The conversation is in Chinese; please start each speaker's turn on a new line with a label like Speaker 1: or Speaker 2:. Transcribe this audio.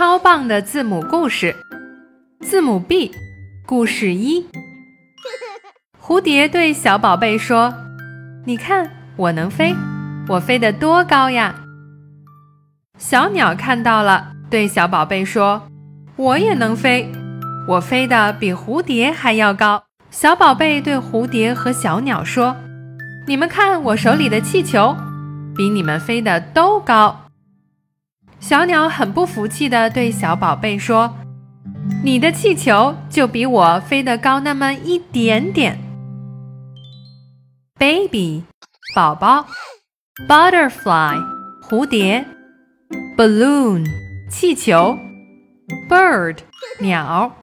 Speaker 1: 超棒的字母故事，字母 B，故事一。蝴蝶对小宝贝说：“你看，我能飞，我飞得多高呀！”小鸟看到了，对小宝贝说：“我也能飞，我飞得比蝴蝶还要高。”小宝贝对蝴蝶和小鸟说：“你们看我手里的气球，比你们飞得都高。”小鸟很不服气地对小宝贝说：“你的气球就比我飞得高那么一点点。” Baby，宝宝；Butterfly，蝴蝶；Balloon，气球；Bird，鸟。